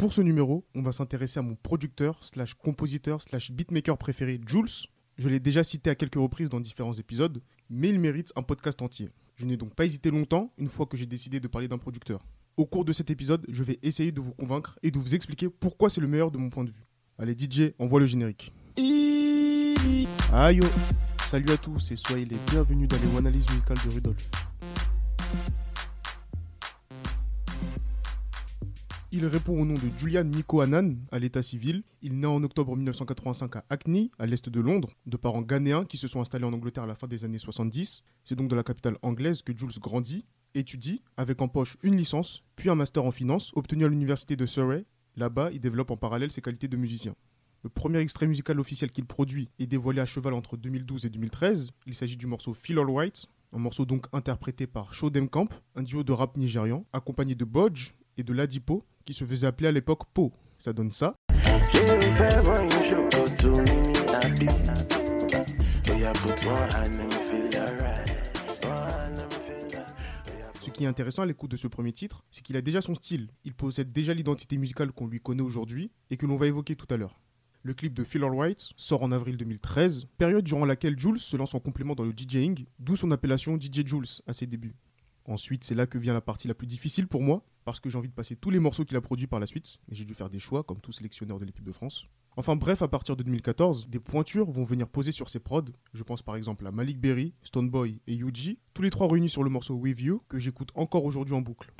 Pour ce numéro, on va s'intéresser à mon producteur slash compositeur slash beatmaker préféré, Jules. Je l'ai déjà cité à quelques reprises dans différents épisodes, mais il mérite un podcast entier. Je n'ai donc pas hésité longtemps une fois que j'ai décidé de parler d'un producteur. Au cours de cet épisode, je vais essayer de vous convaincre et de vous expliquer pourquoi c'est le meilleur de mon point de vue. Allez DJ, envoie le générique. Aïe oh. Salut à tous et soyez les bienvenus dans les analyses musicales de Rudolf. Il répond au nom de Julian Nico Hanan à l'état civil. Il naît en octobre 1985 à Hackney, à l'est de Londres, de parents ghanéens qui se sont installés en Angleterre à la fin des années 70. C'est donc dans la capitale anglaise que Jules grandit, étudie, avec en poche une licence, puis un master en finance, obtenu à l'université de Surrey. Là-bas, il développe en parallèle ses qualités de musicien. Le premier extrait musical officiel qu'il produit est dévoilé à cheval entre 2012 et 2013. Il s'agit du morceau Feel All White, un morceau donc interprété par Shodem Camp, un duo de rap nigérian, accompagné de Bodge et de Ladipo, qui se faisait appeler à l'époque Po. Ça donne ça. Ce qui est intéressant à l'écoute de ce premier titre, c'est qu'il a déjà son style, il possède déjà l'identité musicale qu'on lui connaît aujourd'hui et que l'on va évoquer tout à l'heure. Le clip de Phil White sort en avril 2013, période durant laquelle Jules se lance en complément dans le DJing, d'où son appellation DJ Jules à ses débuts. Ensuite, c'est là que vient la partie la plus difficile pour moi, parce que j'ai envie de passer tous les morceaux qu'il a produits par la suite, et j'ai dû faire des choix, comme tout sélectionneur de l'équipe de France. Enfin bref, à partir de 2014, des pointures vont venir poser sur ses prods. Je pense par exemple à Malik Berry, Stoneboy et Yuji, tous les trois réunis sur le morceau With You, que j'écoute encore aujourd'hui en boucle.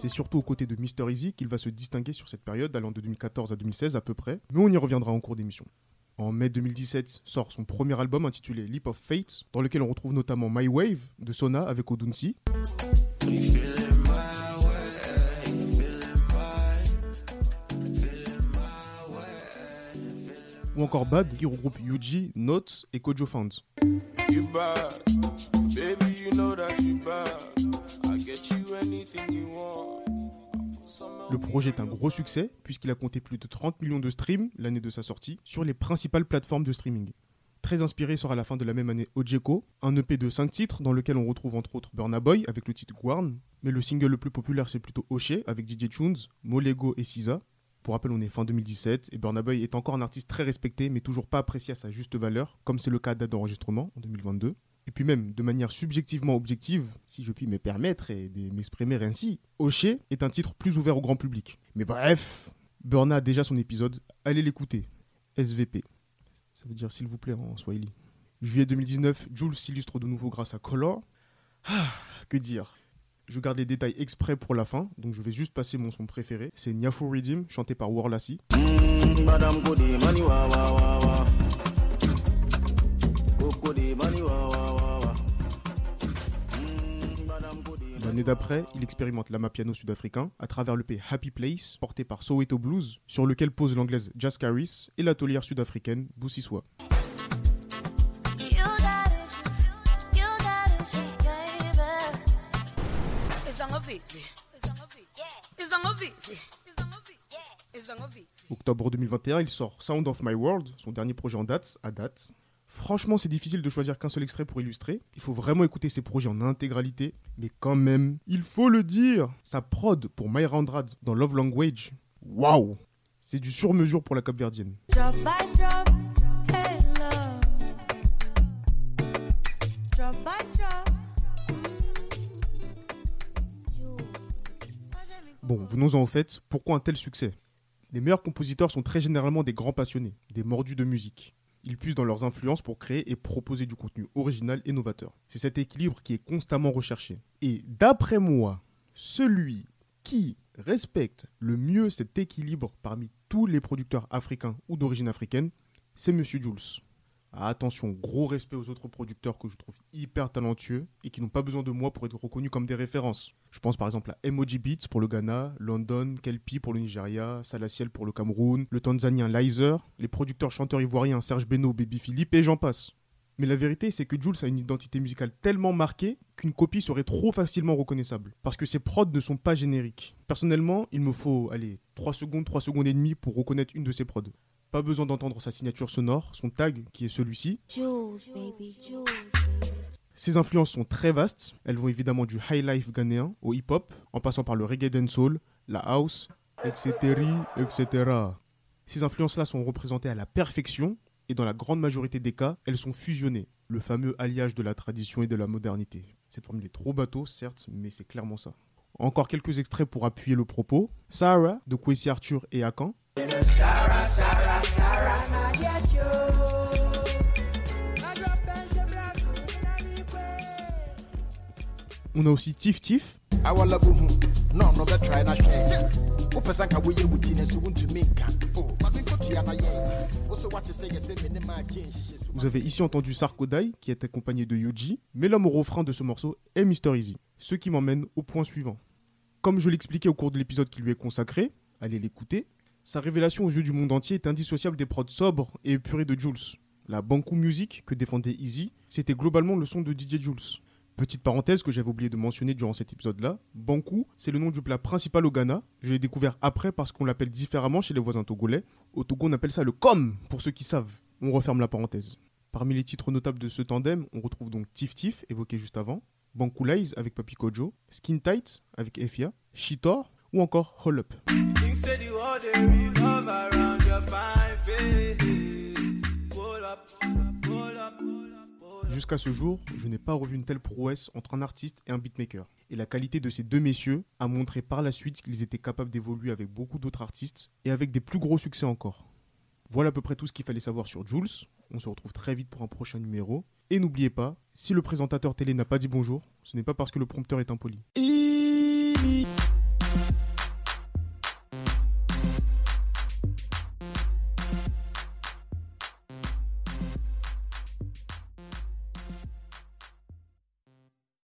C'est surtout aux côtés de Mr. Easy qu'il va se distinguer sur cette période, allant de 2014 à 2016 à peu près, mais on y reviendra en cours d'émission. En mai 2017 sort son premier album intitulé Leap of Fate, dans lequel on retrouve notamment My Wave de Sona avec Odunsi. Ou encore Bad qui regroupe Yuji, Notes et Kojo Found. Le projet est un gros succès puisqu'il a compté plus de 30 millions de streams l'année de sa sortie sur les principales plateformes de streaming. Très inspiré sort à la fin de la même année Ojeko, un EP de 5 titres dans lequel on retrouve entre autres Burna Boy avec le titre Guarn, mais le single le plus populaire c'est plutôt Oshé avec DJ Tunes, Molego et Sisa. Pour rappel, on est fin 2017 et Burna Boy est encore un artiste très respecté mais toujours pas apprécié à sa juste valeur, comme c'est le cas date d'enregistrement en 2022. Et puis même, de manière subjectivement objective, si je puis me permettre et de m'exprimer ainsi, Oshé est un titre plus ouvert au grand public. Mais bref, Burna a déjà son épisode, allez l'écouter. SVP. Ça veut dire s'il vous plaît en Swahili. Juillet 2019, Jules s'illustre de nouveau grâce à Color. Ah, que dire? Je garde les détails exprès pour la fin, donc je vais juste passer mon son préféré. C'est Nyafu chanté par Warlassi. L'année d'après, il expérimente l'amapiano sud-africain à travers le P Happy Place, porté par Soweto Blues, sur lequel pose l'anglaise Jazz Caris et l'atelière sud-africaine Boussiswa. Octobre 2021, il sort Sound of My World, son dernier projet en date, à date. Franchement, c'est difficile de choisir qu'un seul extrait pour illustrer. Il faut vraiment écouter ses projets en intégralité. Mais quand même, il faut le dire, sa prod pour My Andrade dans Love Language, waouh C'est du sur-mesure pour la Cap-Verdienne. Bon, venons-en au fait, pourquoi un tel succès? Les meilleurs compositeurs sont très généralement des grands passionnés, des mordus de musique. Ils puissent dans leurs influences pour créer et proposer du contenu original et novateur. C'est cet équilibre qui est constamment recherché. Et d'après moi, celui qui respecte le mieux cet équilibre parmi tous les producteurs africains ou d'origine africaine, c'est Monsieur Jules. Attention, gros respect aux autres producteurs que je trouve hyper talentueux et qui n'ont pas besoin de moi pour être reconnus comme des références. Je pense par exemple à Emoji Beats pour le Ghana, London, Kelpi pour le Nigeria, Salaciel pour le Cameroun, le Tanzanien Lizer, les producteurs chanteurs ivoiriens Serge Beno, Baby Philippe et j'en passe. Mais la vérité, c'est que Jules a une identité musicale tellement marquée qu'une copie serait trop facilement reconnaissable. Parce que ses prods ne sont pas génériques. Personnellement, il me faut, allez, 3 secondes, 3 secondes et demie pour reconnaître une de ses prods. Pas besoin d'entendre sa signature sonore, son tag qui est celui-ci. Ses influences sont très vastes, elles vont évidemment du high life ghanéen au hip-hop, en passant par le reggae dancehall, la house, etc. etc. Ces influences-là sont représentées à la perfection, et dans la grande majorité des cas, elles sont fusionnées, le fameux alliage de la tradition et de la modernité. Cette formule est trop bateau, certes, mais c'est clairement ça. Encore quelques extraits pour appuyer le propos. Sarah de Kwesi Arthur et Akan. On a aussi Tif Tif. Vous avez ici entendu Sarkodai qui est accompagné de Yuji, mais l'homme au refrain de ce morceau est Mister Easy. Ce qui m'emmène au point suivant. Comme je l'expliquais au cours de l'épisode qui lui est consacré, allez l'écouter, sa révélation aux yeux du monde entier est indissociable des prods sobres et épurés de Jules. La Banku Music que défendait Easy, c'était globalement le son de DJ Jules. Petite parenthèse que j'avais oublié de mentionner durant cet épisode-là, Banku, c'est le nom du plat principal au Ghana. Je l'ai découvert après parce qu'on l'appelle différemment chez les voisins togolais. Au Togo, on appelle ça le com, pour ceux qui savent. On referme la parenthèse. Parmi les titres notables de ce tandem, on retrouve donc Tif Tif, évoqué juste avant, Banku Lies avec Papi Kojo, Skin Tight avec Efia, Shitor ou encore Hol Up. Jusqu'à ce jour, je n'ai pas revu une telle prouesse entre un artiste et un beatmaker. Et la qualité de ces deux messieurs a montré par la suite qu'ils étaient capables d'évoluer avec beaucoup d'autres artistes et avec des plus gros succès encore. Voilà à peu près tout ce qu'il fallait savoir sur Jules. On se retrouve très vite pour un prochain numéro. Et n'oubliez pas, si le présentateur télé n'a pas dit bonjour, ce n'est pas parce que le prompteur est impoli.